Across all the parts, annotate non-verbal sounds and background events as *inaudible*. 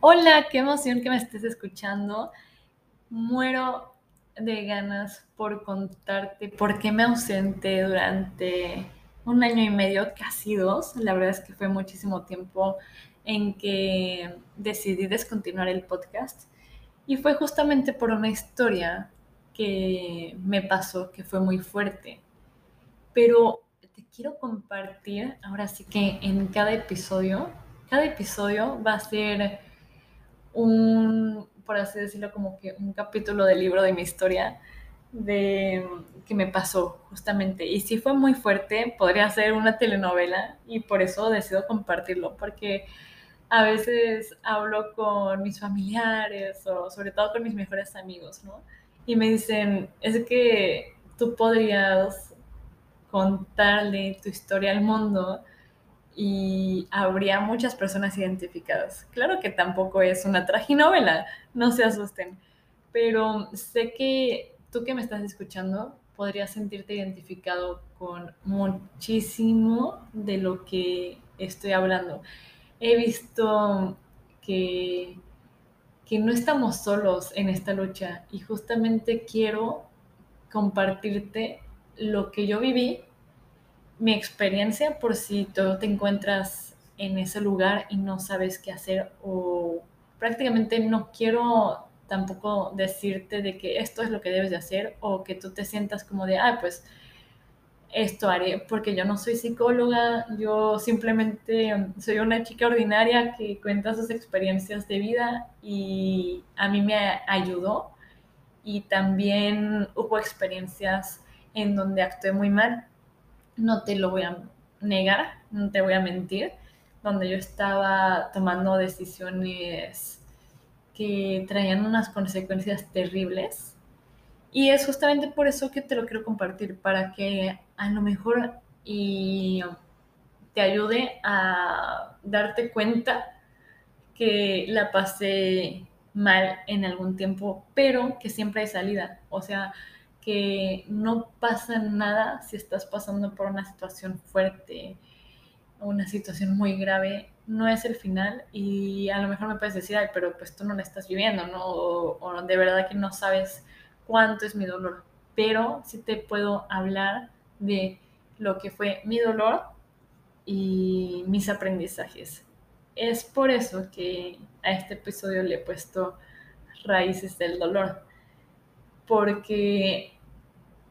Hola, qué emoción que me estés escuchando. Muero de ganas por contarte por qué me ausenté durante un año y medio, casi dos. La verdad es que fue muchísimo tiempo en que decidí descontinuar el podcast. Y fue justamente por una historia que me pasó, que fue muy fuerte. Pero te quiero compartir, ahora sí que en cada episodio, cada episodio va a ser un, por así decirlo, como que un capítulo del libro de mi historia de que me pasó justamente. Y si fue muy fuerte, podría ser una telenovela y por eso decido compartirlo, porque a veces hablo con mis familiares o sobre todo con mis mejores amigos, ¿no? Y me dicen, es que tú podrías contarle tu historia al mundo y habría muchas personas identificadas. Claro que tampoco es una traginovela, no se asusten, pero sé que tú que me estás escuchando podrías sentirte identificado con muchísimo de lo que estoy hablando. He visto que, que no estamos solos en esta lucha y justamente quiero compartirte lo que yo viví mi experiencia por si tú te encuentras en ese lugar y no sabes qué hacer o prácticamente no quiero tampoco decirte de que esto es lo que debes de hacer o que tú te sientas como de, ah, pues esto haré, porque yo no soy psicóloga, yo simplemente soy una chica ordinaria que cuenta sus experiencias de vida y a mí me ayudó y también hubo experiencias en donde actué muy mal no te lo voy a negar, no te voy a mentir, donde yo estaba tomando decisiones que traían unas consecuencias terribles. Y es justamente por eso que te lo quiero compartir, para que a lo mejor y te ayude a darte cuenta que la pasé mal en algún tiempo, pero que siempre hay salida. O sea, que no pasa nada si estás pasando por una situación fuerte, una situación muy grave, no es el final y a lo mejor me puedes decir, pero pues tú no la estás viviendo, ¿no? O, de verdad que no sabes cuánto es mi dolor, pero sí te puedo hablar de lo que fue mi dolor y mis aprendizajes. Es por eso que a este episodio le he puesto raíces del dolor, porque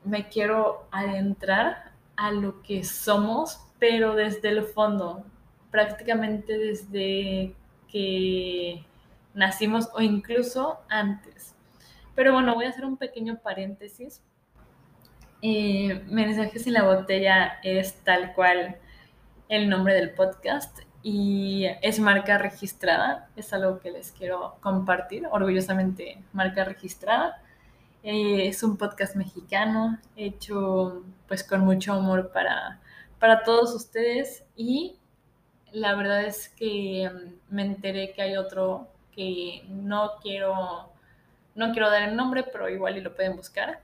me quiero adentrar a lo que somos, pero desde el fondo, prácticamente desde que nacimos o incluso antes. Pero bueno, voy a hacer un pequeño paréntesis. Eh, Mensajes en la botella es tal cual el nombre del podcast y es marca registrada. Es algo que les quiero compartir, orgullosamente marca registrada. Eh, es un podcast mexicano hecho pues con mucho amor para, para todos ustedes y la verdad es que mm, me enteré que hay otro que no quiero no quiero dar el nombre, pero igual y lo pueden buscar,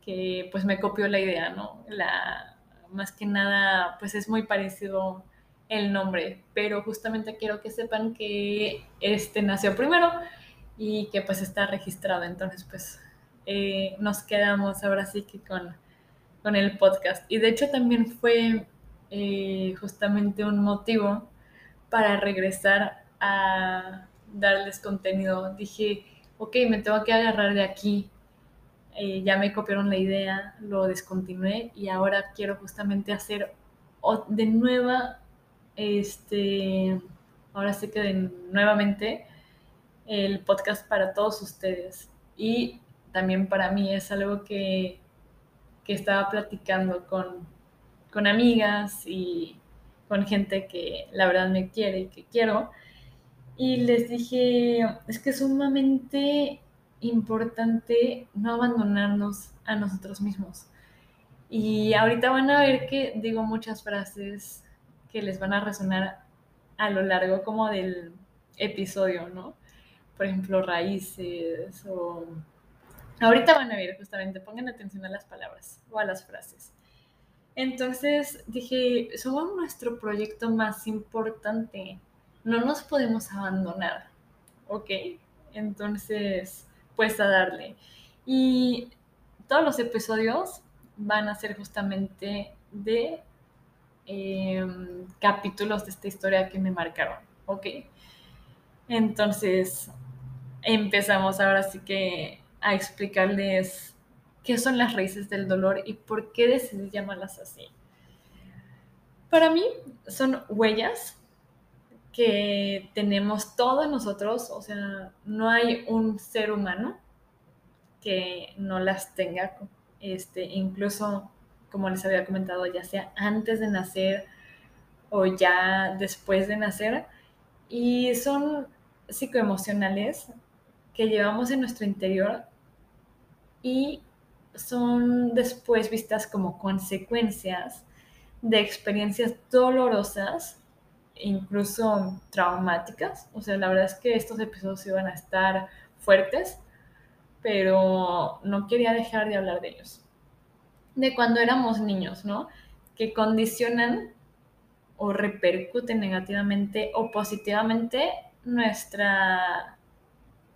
que pues me copió la idea, ¿no? La, más que nada, pues es muy parecido el nombre, pero justamente quiero que sepan que este nació primero y que pues está registrado, entonces pues eh, nos quedamos ahora sí que con, con, el podcast. Y de hecho también fue eh, justamente un motivo para regresar a darles contenido. Dije, ok, me tengo que agarrar de aquí. Eh, ya me copiaron la idea, lo descontinué y ahora quiero justamente hacer de nueva, este, ahora sí que de, nuevamente el podcast para todos ustedes. Y también para mí es algo que, que estaba platicando con, con amigas y con gente que la verdad me quiere y que quiero. Y les dije, es que es sumamente importante no abandonarnos a nosotros mismos. Y ahorita van a ver que digo muchas frases que les van a resonar a lo largo como del episodio, ¿no? Por ejemplo, raíces o Ahorita van a ver justamente, pongan atención a las palabras o a las frases. Entonces dije, somos nuestro proyecto más importante, no nos podemos abandonar. ¿ok? Entonces, pues a darle. Y todos los episodios van a ser justamente de em, capítulos de esta historia que me marcaron, ¿ok? Entonces, empezamos ahora sí que a explicarles qué son las raíces del dolor y por qué decidí llamarlas así. Para mí son huellas que tenemos todos nosotros, o sea, no hay un ser humano que no las tenga, este, incluso como les había comentado, ya sea antes de nacer o ya después de nacer, y son psicoemocionales que llevamos en nuestro interior y son después vistas como consecuencias de experiencias dolorosas, incluso traumáticas. O sea, la verdad es que estos episodios iban a estar fuertes, pero no quería dejar de hablar de ellos. De cuando éramos niños, ¿no? Que condicionan o repercuten negativamente o positivamente nuestra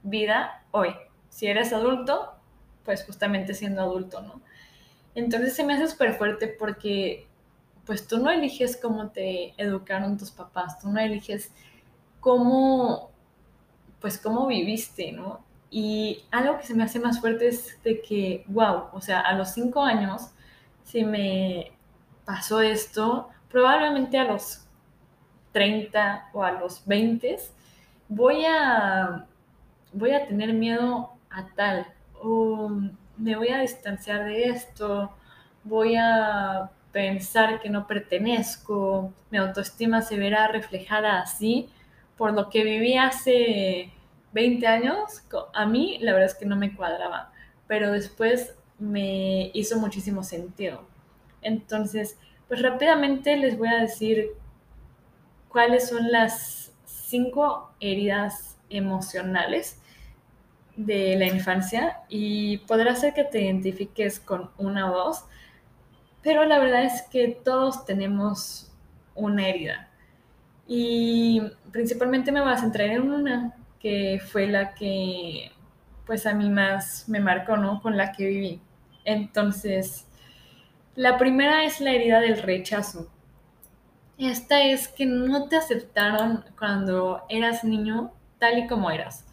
vida hoy. Si eres adulto, pues justamente siendo adulto, ¿no? Entonces se me hace súper fuerte porque pues tú no eliges cómo te educaron tus papás, tú no eliges cómo, pues cómo viviste, ¿no? Y algo que se me hace más fuerte es de que, wow, o sea, a los cinco años, si me pasó esto, probablemente a los 30 o a los 20, voy a, voy a tener miedo a tal, o me voy a distanciar de esto, voy a pensar que no pertenezco, mi autoestima se verá reflejada así por lo que viví hace 20 años, a mí la verdad es que no me cuadraba, pero después me hizo muchísimo sentido. Entonces, pues rápidamente les voy a decir cuáles son las cinco heridas emocionales de la infancia y podrá ser que te identifiques con una o dos, pero la verdad es que todos tenemos una herida. Y principalmente me voy a centrar en una que fue la que pues a mí más me marcó, ¿no? Con la que viví. Entonces, la primera es la herida del rechazo. Esta es que no te aceptaron cuando eras niño tal y como eras.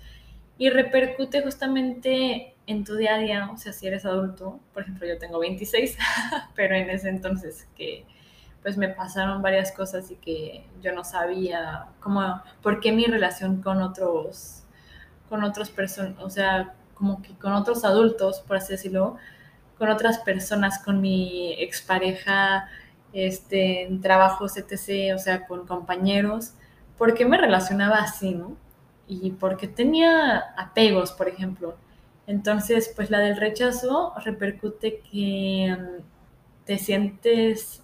Y repercute justamente en tu día a día, o sea, si eres adulto, por ejemplo, yo tengo 26, *laughs* pero en ese entonces que pues me pasaron varias cosas y que yo no sabía cómo, por qué mi relación con otros, con otras personas, o sea, como que con otros adultos, por así decirlo, con otras personas, con mi expareja, este, en trabajos, etc., o sea, con compañeros, ¿por qué me relacionaba así, no? Y porque tenía apegos, por ejemplo. Entonces, pues la del rechazo repercute que mm, te sientes,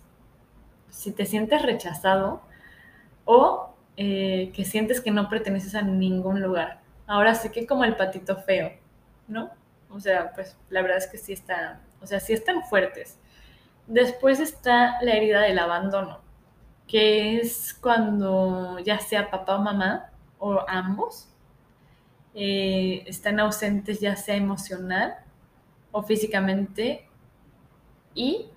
si te sientes rechazado o eh, que sientes que no perteneces a ningún lugar. Ahora sí que como el patito feo, ¿no? O sea, pues la verdad es que sí están, o sea, sí están fuertes. Después está la herida del abandono, que es cuando ya sea papá o mamá o ambos eh, están ausentes ya sea emocional o físicamente y,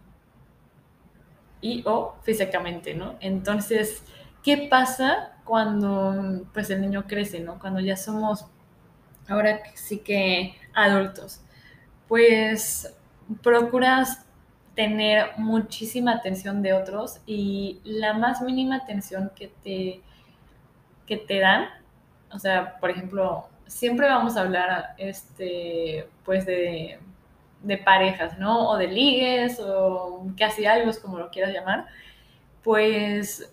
y o físicamente, ¿no? Entonces, ¿qué pasa cuando pues el niño crece, ¿no? Cuando ya somos ahora sí que adultos. Pues procuras tener muchísima atención de otros y la más mínima atención que te, que te dan, o sea, por ejemplo, siempre vamos a hablar, este, pues de, parejas, ¿no? O de ligues, o casi algo, como lo quieras llamar, pues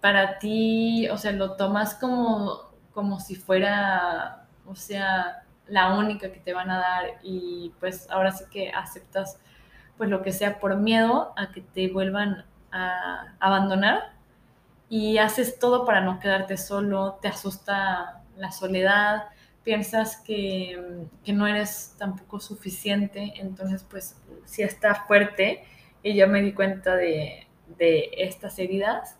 para ti, o sea, lo tomas como, como si fuera, o sea, la única que te van a dar y pues ahora sí que aceptas pues lo que sea por miedo a que te vuelvan a abandonar y haces todo para no quedarte solo, te asusta la soledad, piensas que, no eres tampoco suficiente, entonces pues sí está fuerte y yo me di cuenta de, estas heridas,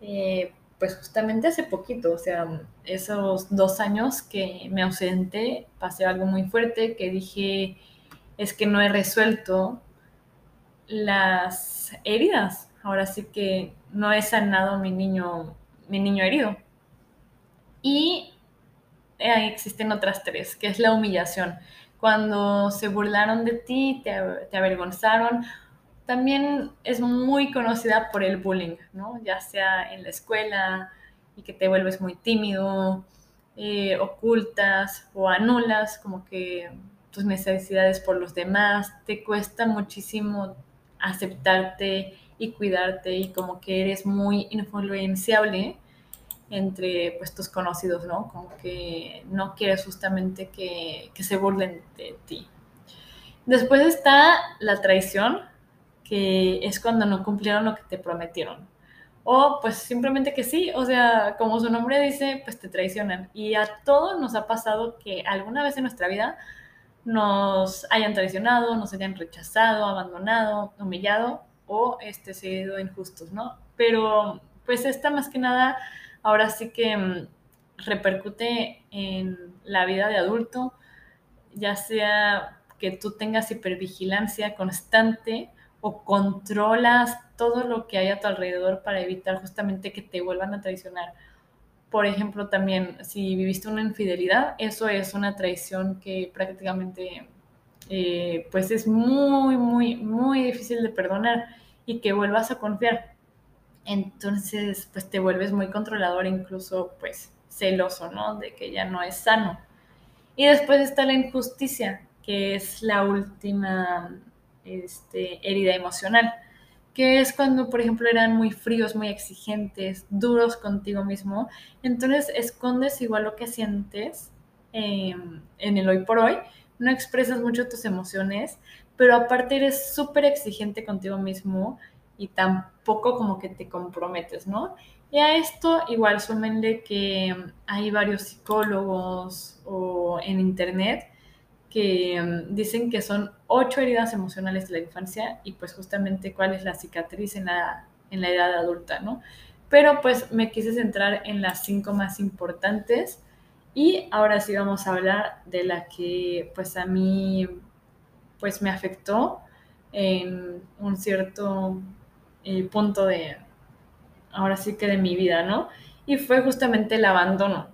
eh, pues justamente hace poquito, o sea, esos dos años que me ausenté, pasé algo muy fuerte que dije, es que no he resuelto las heridas. Ahora sí que no he sanado mi niño, mi niño herido. Y existen otras tres, que es la humillación. Cuando se burlaron de ti, te, te avergonzaron también es muy conocida por el bullying, ¿no? Ya sea en la escuela y que te vuelves muy tímido, eh, ocultas o anulas como que tus necesidades por los demás, te cuesta muchísimo aceptarte y cuidarte y como que eres muy influenciable entre pues tus conocidos, ¿no? Como que no quieres justamente que, que se burlen de ti. Después está la traición, que es cuando no cumplieron lo que te prometieron. O pues simplemente que sí, o sea, como su nombre dice, pues te traicionan. Y a todos nos ha pasado que alguna vez en nuestra vida nos hayan traicionado, nos hayan rechazado, abandonado, humillado o este, sido injustos, ¿no? Pero pues esta más que nada ahora sí que mm, repercute en la vida de adulto, ya sea que tú tengas hipervigilancia constante o controlas todo lo que hay a tu alrededor para evitar justamente que te vuelvan a traicionar. Por ejemplo, también si viviste una infidelidad, eso es una traición que prácticamente eh, pues es muy, muy de perdonar y que vuelvas a confiar. Entonces, pues te vuelves muy controlador, incluso pues celoso, ¿no? De que ya no es sano. Y después está la injusticia, que es la última este, herida emocional, que es cuando, por ejemplo, eran muy fríos, muy exigentes, duros contigo mismo, entonces escondes igual lo que sientes em, en el hoy por hoy, no expresas mucho tus emociones, pero aparte eres súper exigente contigo mismo y tampoco como que te comprometes, ¿no? Y a esto igual súmenle que hay varios psicólogos o en internet que mm, dicen que son ocho heridas emocionales de la infancia y pues justamente cuál es la cicatriz en la, en la edad adulta, ¿no? Pero pues me quise centrar en las cinco más importantes y ahora sí vamos a hablar de la que pues a mí pues me afectó en un cierto eh, punto de, ahora sí que de mi vida, ¿no? Y fue justamente el abandono.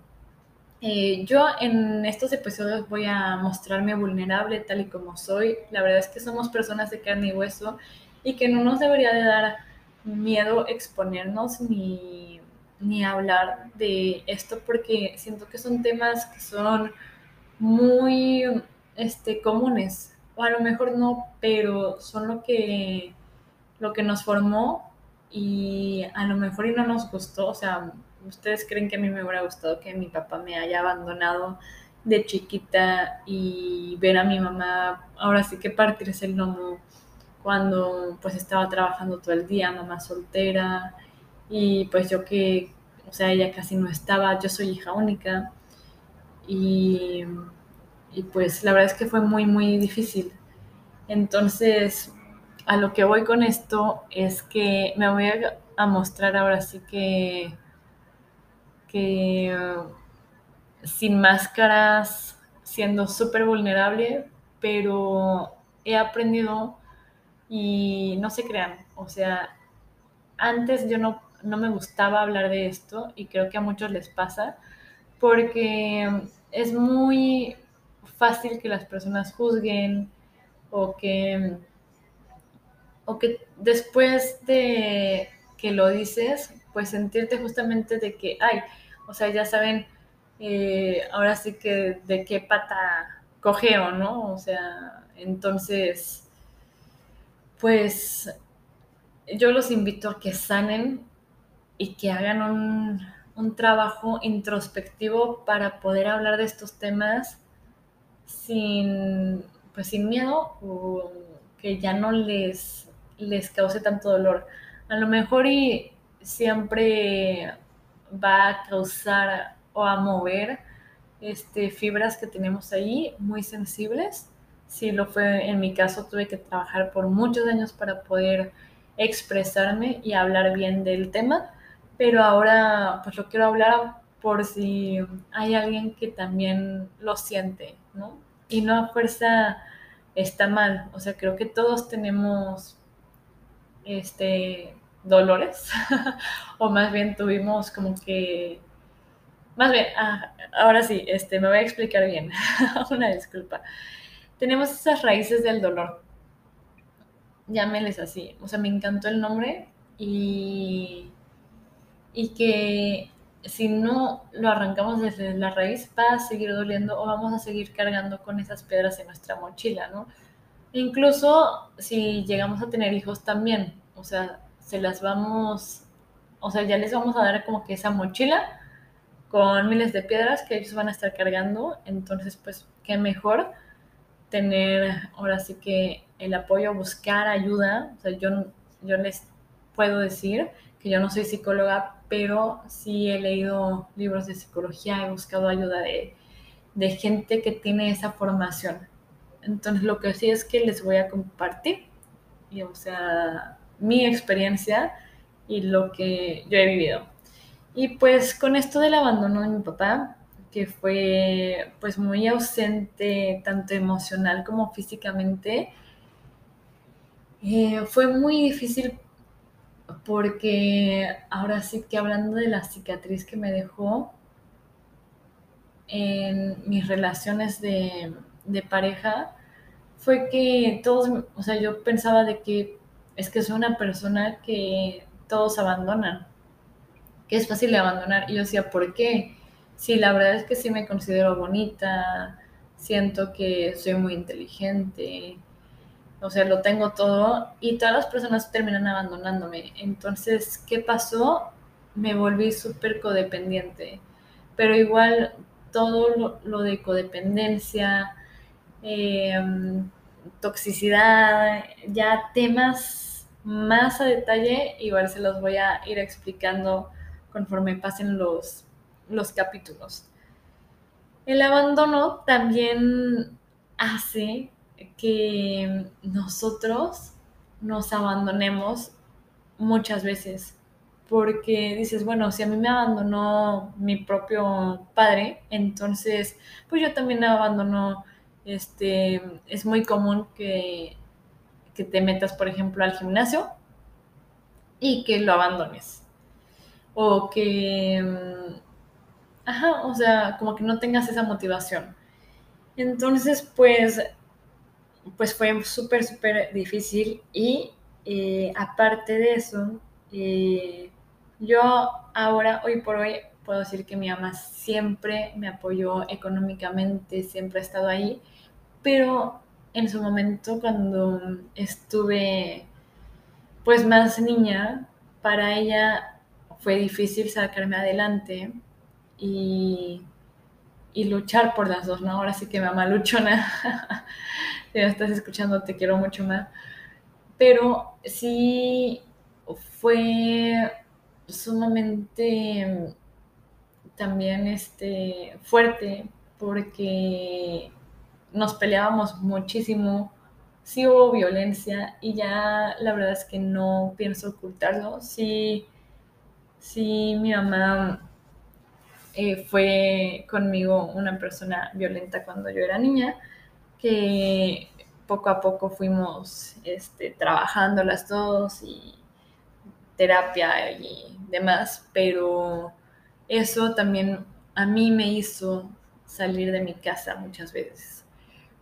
Eh, yo en estos episodios voy a mostrarme vulnerable tal y como soy. La verdad es que somos personas de carne y hueso y que no nos debería de dar miedo exponernos ni, ni hablar de esto porque siento que son temas que son muy este, comunes. A lo mejor no, pero son lo que, lo que nos formó y a lo mejor y no nos gustó. O sea, ¿Ustedes creen que a mí me hubiera gustado que mi papá me haya abandonado de chiquita y ver a mi mamá ahora sí que partirse el lomo cuando pues estaba trabajando todo el día, mamá soltera y pues yo que, o sea, ella casi no estaba, yo soy hija única y, y pues la verdad es que fue muy, muy difícil. Entonces, a lo que voy con esto es que me voy a, mostrar ahora sí que que sin máscaras, siendo súper vulnerable, pero he aprendido y no se crean, o sea, antes yo no, no me gustaba hablar de esto y creo que a muchos les pasa porque es muy fácil que las personas juzguen o que, o que después de que lo dices pues sentirte justamente de que, ay, o sea, ya saben, eh, ahora sí que de qué pata cogeo, ¿no? O sea, entonces, pues yo los invito a que sanen y que hagan un, un trabajo introspectivo para poder hablar de estos temas sin, pues sin miedo o que ya no les, les cause tanto dolor. A lo mejor y siempre va a causar o a mover este, fibras que tenemos ahí muy sensibles. Si lo fue en mi caso, tuve que trabajar por muchos años para poder expresarme y hablar bien del tema, pero ahora pues lo quiero hablar por si hay alguien que también lo siente, Y no a fuerza está mal, o sea, creo que todos tenemos este dolores, *laughs* o más bien tuvimos como que, más bien, ah, ahora sí, este, me voy a explicar bien, *laughs* una disculpa. Tenemos esas raíces del dolor, llámeles así, o sea, me encantó el nombre y, y que si no lo arrancamos desde la raíz va a seguir doliendo o vamos a seguir cargando con esas piedras en nuestra mochila, ¿no? Incluso si llegamos a tener hijos también, o sea, se las vamos, o sea, ya les vamos a dar como que esa mochila con miles de piedras que ellos van a estar cargando. Entonces, pues, qué mejor tener ahora sí que el apoyo, buscar ayuda. O sea, yo, yo les puedo decir que yo no soy psicóloga, pero sí he leído libros de psicología, he buscado ayuda de, de gente que tiene esa formación. Entonces, lo que sí es que les voy a compartir, y, o sea, mi experiencia y lo que yo he vivido. Y pues con esto del abandono de mi papá, que fue pues muy ausente tanto emocional como físicamente, eh, fue muy difícil porque ahora sí que hablando de la cicatriz que me dejó en mis relaciones de, de pareja, fue que todos, o sea, yo pensaba de que es que soy una persona que todos abandonan, que es fácil de abandonar. Y yo decía, ¿por qué? Sí, la verdad es que sí me considero bonita, siento que soy muy inteligente, o sea, lo tengo todo y todas las personas terminan abandonándome. Entonces, ¿qué pasó? Me volví súper codependiente, pero igual todo lo, de codependencia, em, toxicidad, ya temas más a detalle, igual se los voy a ir explicando conforme pasen los, los capítulos. El abandono también hace que nosotros nos abandonemos muchas veces, porque dices, bueno, si a mí me abandonó mi propio padre, entonces, pues yo también abandono, este, es muy común que que te metas, por ejemplo, al gimnasio y que lo abandones. O que, mm, ajá, o sea, como que no tengas esa motivación. Entonces, pues, pues fue súper, súper difícil y eh, aparte de eso, eh, yo ahora, hoy por hoy, puedo decir que mi mamá siempre me apoyó económicamente, siempre ha estado ahí, pero en su momento cuando estuve pues más niña, para ella fue difícil sacarme adelante y, y luchar por las dos, ¿no? Ahora sí que mamá luchona, *laughs* me estás escuchando te quiero mucho más, pero sí fue sumamente también este, fuerte porque nos peleábamos muchísimo, sí hubo violencia y ya la verdad es que no pienso ocultarlo. Sí, sí mi mamá eh, fue conmigo una persona violenta cuando yo era niña, que poco a poco fuimos este, trabajando las dos y terapia y demás, pero eso también a mí me hizo salir de mi casa muchas veces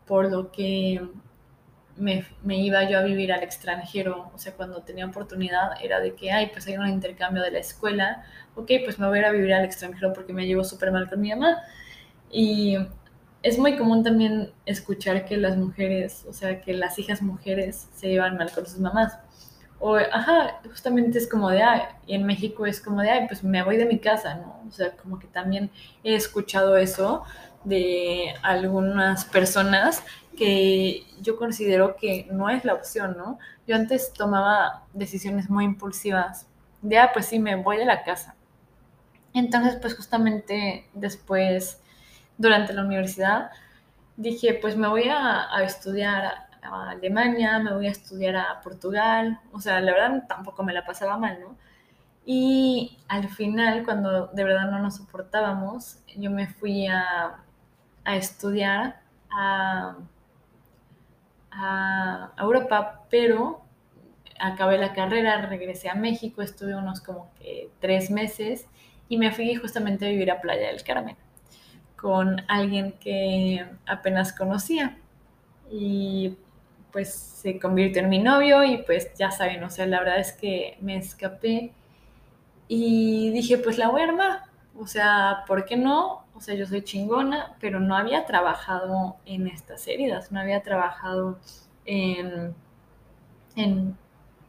por lo que me, iba yo a vivir al extranjero, o sea, cuando tenía oportunidad era de que, ay, pues hay un intercambio de la escuela, ok, pues me voy a ir a vivir al extranjero porque me llevo súper mal con mi mamá. Y es muy común también escuchar que las mujeres, o sea, que las hijas mujeres se llevan mal con sus mamás. O, ajá, justamente es como de, ay, y en México es como de, ay, pues me voy de mi casa, ¿no? O sea, como que también he escuchado eso de algunas personas que yo considero que no es la opción, ¿no? Yo antes tomaba decisiones muy impulsivas, de, ah, pues sí, me voy de la casa. Entonces, pues justamente después, durante la universidad, dije, pues me voy a, estudiar a Alemania, me voy a estudiar a Portugal, o sea, la verdad tampoco me la pasaba mal, ¿no? Y al final, cuando de verdad no nos soportábamos, yo me fui a, a estudiar a, a Europa, pero acabé la carrera, regresé a México, estuve unos como que tres meses y me fui justamente a vivir a Playa del Carmen con alguien que apenas conocía. Y pues se convirtió en mi novio y pues ya saben, o sea, la verdad es que me escapé y dije pues la voy a armar, o sea, ¿por qué no? O sea, yo soy chingona, pero no había trabajado en estas heridas, no había trabajado en, en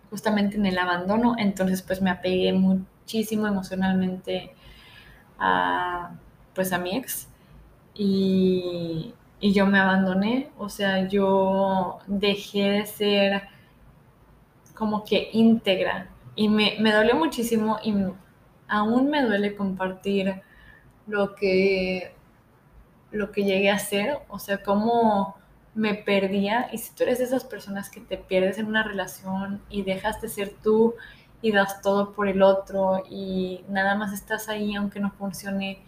justamente en el abandono, entonces pues me apegué muchísimo emocionalmente a pues a mi ex y, y yo me abandoné, o sea, yo dejé de ser como que íntegra. Y me, me dolió muchísimo y aún me duele compartir lo que, lo que llegué a hacer, o sea, cómo me perdía. Y si tú eres de esas personas que te pierdes en una relación y dejas de ser tú y das todo por el otro y nada más estás ahí aunque no funcione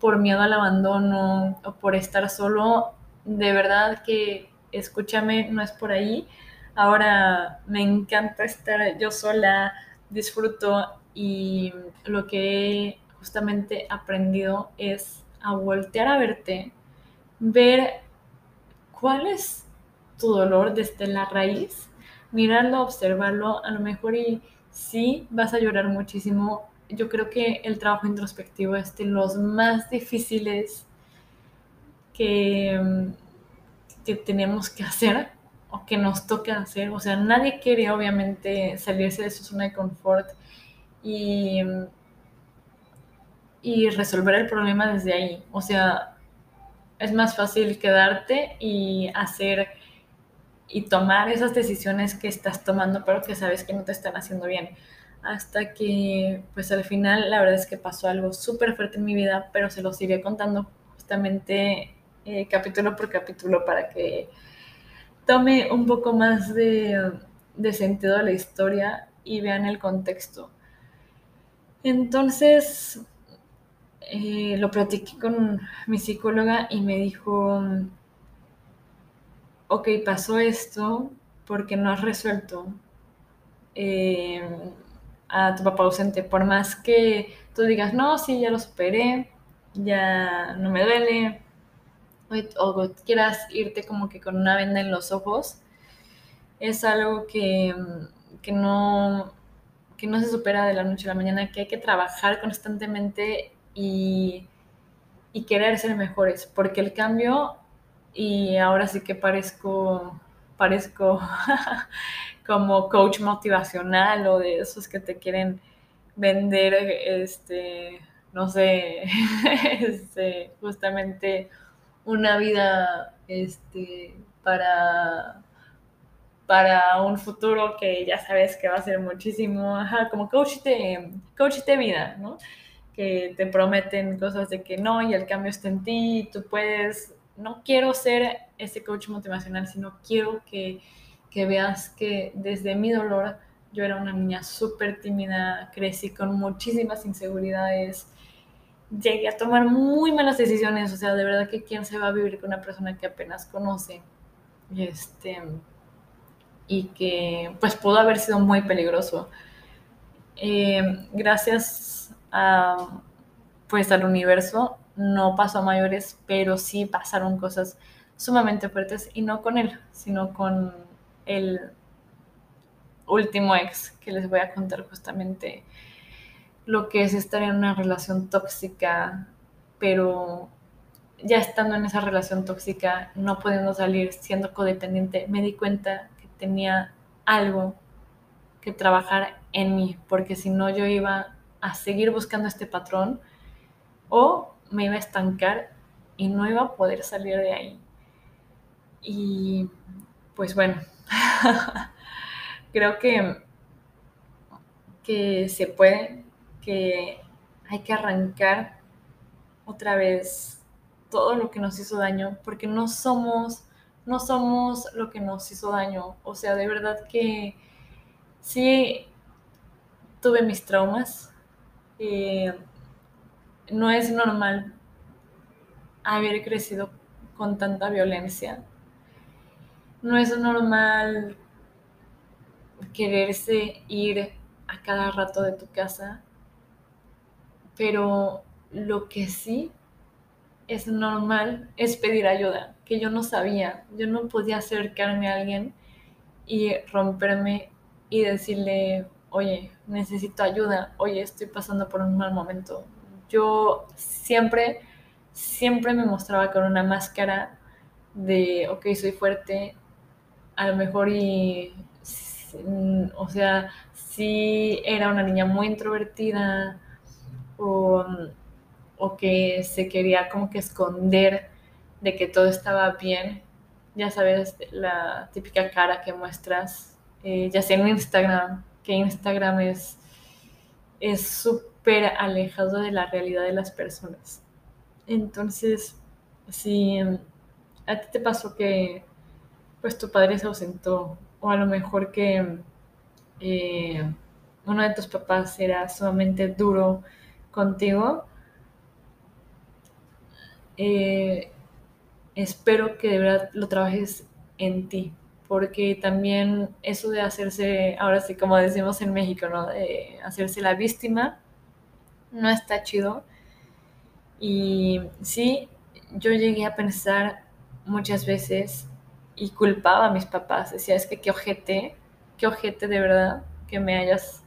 por miedo al abandono o por estar solo, de verdad que escúchame, no es por ahí. Ahora me encanta estar yo sola, disfruto y lo que he justamente aprendido es a voltear a verte, ver cuál es tu dolor desde la raíz, mirarlo, observarlo, a lo mejor y sí vas a llorar muchísimo. Yo creo que el trabajo introspectivo es de los más difíciles que, que tenemos que hacer o que nos toca hacer. O sea, nadie quiere obviamente salirse de su zona de confort y, y resolver el problema desde ahí. O sea, es más fácil quedarte y hacer y tomar esas decisiones que estás tomando, pero que sabes que no te están haciendo bien. Hasta que, pues al final, la verdad es que pasó algo súper fuerte en mi vida, pero se los iré contando justamente eh, capítulo por capítulo para que tome un poco más de, de sentido la historia y vean el contexto. Entonces, eh, lo platiqué con mi psicóloga y me dijo, ok, pasó esto porque no has resuelto eh, a tu papá ausente. Por más que tú digas, no, sí, ya lo superé, ya no me duele, o, quieras irte como que con una venda en los ojos, es algo que, que, no, que no se supera de la noche a la mañana, que hay que trabajar constantemente y, querer ser mejores, porque el cambio, y ahora sí que parezco, parezco *laughs* como coach motivacional o de esos que te quieren vender, este, no sé, *laughs* este, justamente una vida este, para, para un futuro que ya sabes que va a ser muchísimo, ajá, como coach de, coach de vida, ¿no? que te prometen cosas de que no y el cambio está en ti, tú puedes, no quiero ser ese coach motivacional, sino quiero que, que veas que desde mi dolor yo era una niña súper tímida, crecí con muchísimas inseguridades, llegué a tomar muy malas decisiones, o sea, de verdad que quién se va a vivir con una persona que apenas conoce, este, y que pues pudo haber sido muy peligroso. Eh, gracias pues al universo no pasó a mayores, pero sí pasaron cosas sumamente fuertes y no con él, sino con el último ex que les voy a contar justamente lo que es estar en una relación tóxica, pero ya estando en esa relación tóxica, no pudiendo salir, siendo codependiente, me di cuenta que tenía algo que trabajar en mí, porque si no yo iba a seguir buscando este patrón o me iba a estancar y no iba a poder salir de ahí. Y pues bueno, *laughs* creo que, que se puede, que hay que arrancar otra vez todo lo que nos hizo daño, porque no somos, no somos lo que nos hizo daño. O sea, de verdad que sí tuve mis traumas, Eh, no es normal haber crecido con tanta violencia. No es normal quererse ir a cada rato de tu casa, pero lo que sí es normal es pedir ayuda, que yo no sabía, yo no podía acercarme a alguien y romperme y decirle, oye, necesito ayuda, oye, estoy pasando por un mal momento. Yo siempre, siempre me mostraba con una máscara de, ok, soy fuerte, a lo mejor y, o sea, si era una niña muy introvertida o, o que se quería como que esconder de que todo estaba bien, ya sabes, la típica cara que muestras, eh, ya sea en Instagram, que Instagram es súper alejado de la realidad de las personas. Entonces, si a ti te pasó que pues tu padre se ausentó, o a lo mejor que eh, uno de tus papás era sumamente duro contigo, eh, espero que de verdad lo trabajes en ti, porque también eso de hacerse, ahora sí como decimos en México, ¿no? De hacerse la víctima, no está chido. Y sí, yo llegué a pensar muchas veces y culpaba a mis papás, decía, es que qué ojete, qué ojete de verdad que me hayas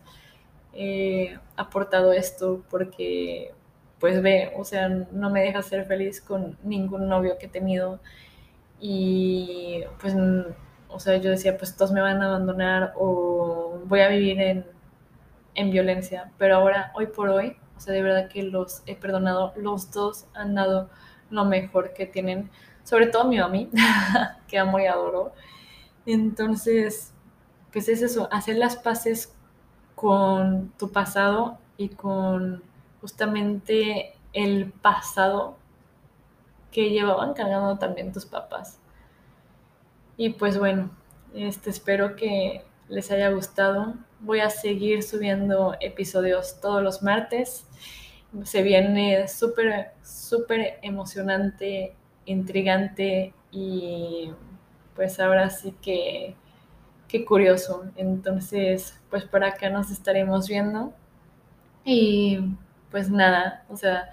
eh, aportado esto, porque pues ve, o sea, no me deja ser feliz con ningún novio que he tenido. Y pues, o sea, yo decía, pues todos me van a abandonar o voy a vivir en, en violencia. Pero ahora, hoy por hoy, o sea, de verdad que los he perdonado. Los dos han dado lo mejor que tienen, sobre todo mi mami, *laughs* que amo y adoro. Entonces, pues es eso, hacer las paces con tu pasado y con justamente el pasado que llevaban cargando también tus papás. Y pues bueno, este, espero que les haya gustado. Voy a seguir subiendo episodios todos los martes. Se viene súper, súper emocionante, intrigante y pues ahora sí que, qué curioso. Entonces, pues por acá nos estaremos viendo. Y pues nada, o sea,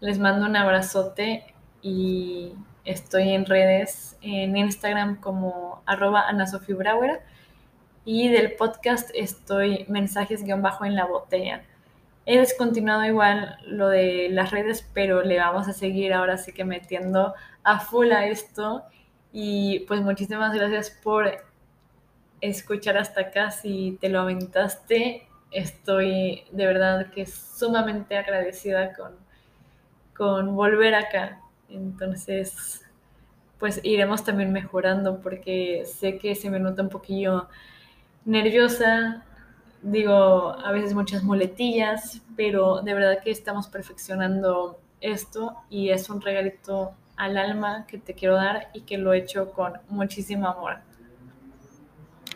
les mando un abrazote y estoy en redes, en Instagram como arroba y del podcast estoy mensajes-bajo en la botella. He descontinuado igual lo de las redes, pero le vamos a seguir ahora sí que metiendo a full a esto. Y pues muchísimas gracias por escuchar hasta acá. Si te lo aventaste, estoy de verdad que sumamente agradecida con, con volver acá. Entonces, pues iremos también mejorando porque sé que se me nota un poquillo nerviosa, digo a veces muchas muletillas, pero de verdad que estamos perfeccionando esto y es un regalito al alma que te quiero dar y que lo he hecho con muchísimo amor.